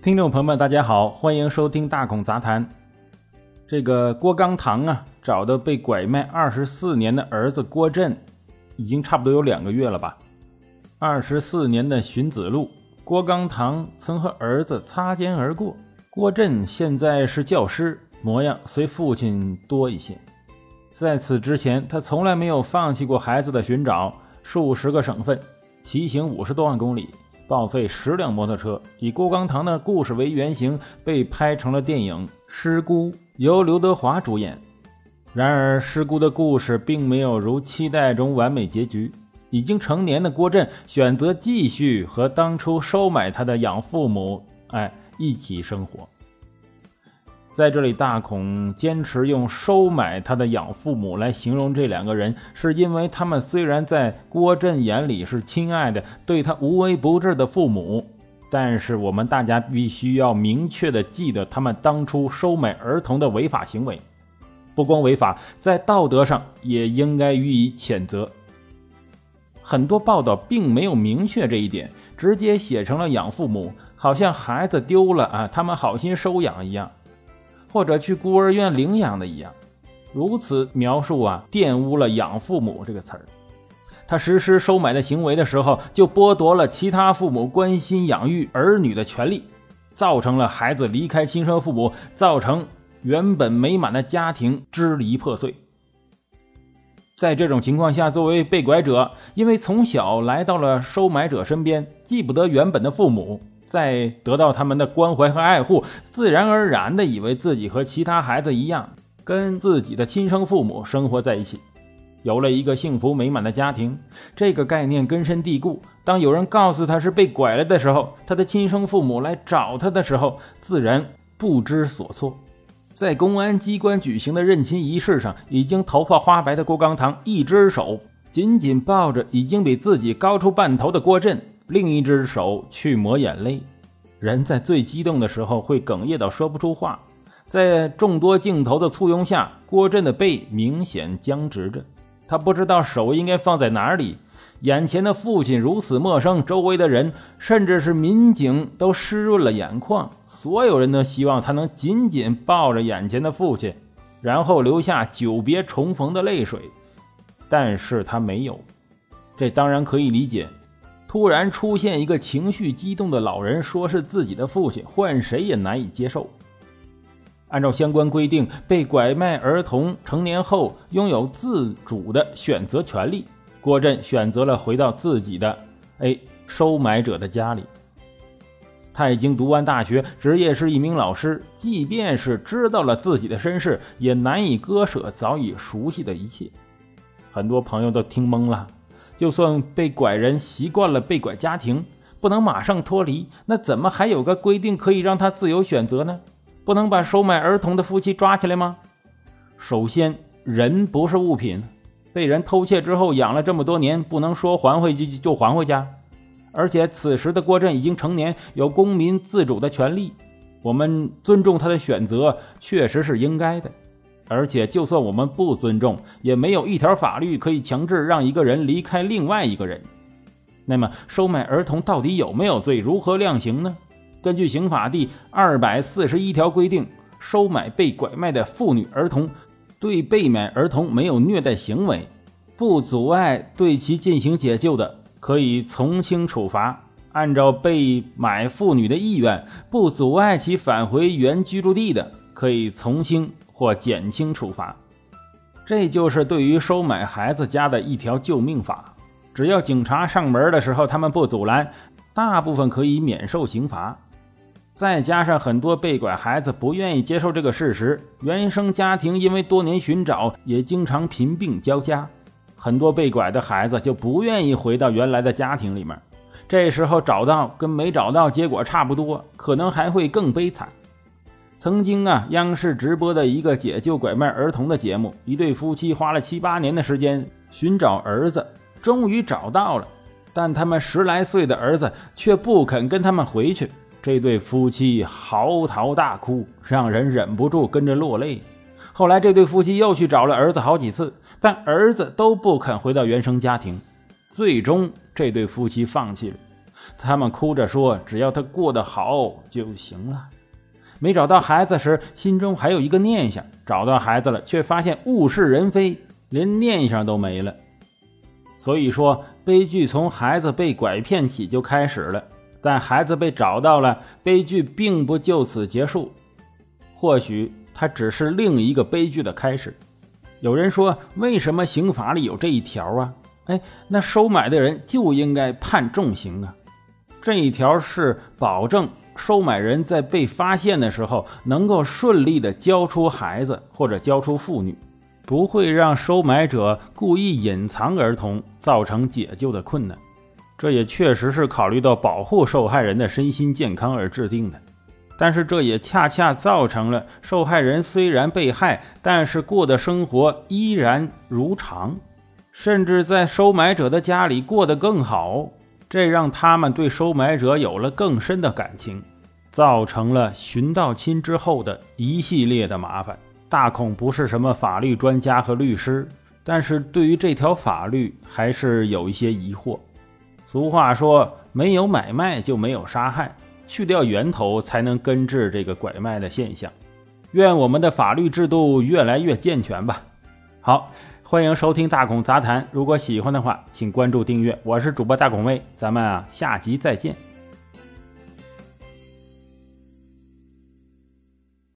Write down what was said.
听众朋友们，大家好，欢迎收听大孔杂谈。这个郭刚堂啊，找的被拐卖二十四年的儿子郭振，已经差不多有两个月了吧？二十四年的寻子路，郭刚堂曾和儿子擦肩而过。郭振现在是教师，模样随父亲多一些。在此之前，他从来没有放弃过孩子的寻找，数十个省份，骑行五十多万公里。报废十辆摩托车，以郭刚堂的故事为原型，被拍成了电影《失孤》，由刘德华主演。然而，《失孤》的故事并没有如期待中完美结局。已经成年的郭震选择继续和当初收买他的养父母，哎，一起生活。在这里，大孔坚持用“收买他的养父母”来形容这两个人，是因为他们虽然在郭振眼里是亲爱的、对他无微不至的父母，但是我们大家必须要明确的记得，他们当初收买儿童的违法行为，不光违法，在道德上也应该予以谴责。很多报道并没有明确这一点，直接写成了养父母，好像孩子丢了啊，他们好心收养一样。或者去孤儿院领养的一样，如此描述啊，玷污了“养父母”这个词儿。他实施收买的行为的时候，就剥夺了其他父母关心养育儿女的权利，造成了孩子离开亲生父母，造成原本美满的家庭支离破碎。在这种情况下，作为被拐者，因为从小来到了收买者身边，记不得原本的父母。在得到他们的关怀和爱护，自然而然的以为自己和其他孩子一样，跟自己的亲生父母生活在一起，有了一个幸福美满的家庭。这个概念根深蒂固。当有人告诉他是被拐了的时候，他的亲生父母来找他的时候，自然不知所措。在公安机关举行的认亲仪式上，已经头发花白的郭刚堂，一只手紧紧抱着已经比自己高出半头的郭振。另一只手去抹眼泪，人在最激动的时候会哽咽到说不出话。在众多镜头的簇拥下，郭振的背明显僵直着，他不知道手应该放在哪里。眼前的父亲如此陌生，周围的人甚至是民警都湿润了眼眶。所有人都希望他能紧紧抱着眼前的父亲，然后留下久别重逢的泪水，但是他没有。这当然可以理解。突然出现一个情绪激动的老人，说是自己的父亲，换谁也难以接受。按照相关规定，被拐卖儿童成年后拥有自主的选择权利。郭振选择了回到自己的 A 收买者的家里。他已经读完大学，职业是一名老师。即便是知道了自己的身世，也难以割舍早已熟悉的一切。很多朋友都听懵了。就算被拐人习惯了被拐家庭，不能马上脱离，那怎么还有个规定可以让他自由选择呢？不能把收买儿童的夫妻抓起来吗？首先，人不是物品，被人偷窃之后养了这么多年，不能说还回去就还回家。而且此时的郭振已经成年，有公民自主的权利，我们尊重他的选择，确实是应该的。而且，就算我们不尊重，也没有一条法律可以强制让一个人离开另外一个人。那么，收买儿童到底有没有罪？如何量刑呢？根据刑法第二百四十一条规定，收买被拐卖的妇女儿童，对被买儿童没有虐待行为，不阻碍对其进行解救的，可以从轻处罚；按照被买妇女的意愿，不阻碍其返回原居住地的，可以从轻。或减轻处罚，这就是对于收买孩子家的一条救命法。只要警察上门的时候他们不阻拦，大部分可以免受刑罚。再加上很多被拐孩子不愿意接受这个事实，原生家庭因为多年寻找也经常贫病交加，很多被拐的孩子就不愿意回到原来的家庭里面。这时候找到跟没找到结果差不多，可能还会更悲惨。曾经啊，央视直播的一个解救拐卖儿童的节目，一对夫妻花了七八年的时间寻找儿子，终于找到了，但他们十来岁的儿子却不肯跟他们回去。这对夫妻嚎啕大哭，让人忍不住跟着落泪。后来，这对夫妻又去找了儿子好几次，但儿子都不肯回到原生家庭。最终，这对夫妻放弃了。他们哭着说：“只要他过得好就行了。”没找到孩子时，心中还有一个念想；找到孩子了，却发现物是人非，连念想都没了。所以说，悲剧从孩子被拐骗起就开始了。但孩子被找到了，悲剧并不就此结束，或许它只是另一个悲剧的开始。有人说：“为什么刑法里有这一条啊？”哎，那收买的人就应该判重刑啊！这一条是保证。收买人在被发现的时候，能够顺利的交出孩子或者交出妇女，不会让收买者故意隐藏儿童，造成解救的困难。这也确实是考虑到保护受害人的身心健康而制定的。但是这也恰恰造成了受害人虽然被害，但是过的生活依然如常，甚至在收买者的家里过得更好。这让他们对收买者有了更深的感情，造成了寻到亲之后的一系列的麻烦。大孔不是什么法律专家和律师，但是对于这条法律还是有一些疑惑。俗话说，没有买卖就没有杀害，去掉源头才能根治这个拐卖的现象。愿我们的法律制度越来越健全吧。好。欢迎收听大孔杂谈，如果喜欢的话，请关注订阅。我是主播大孔卫，咱们啊下集再见。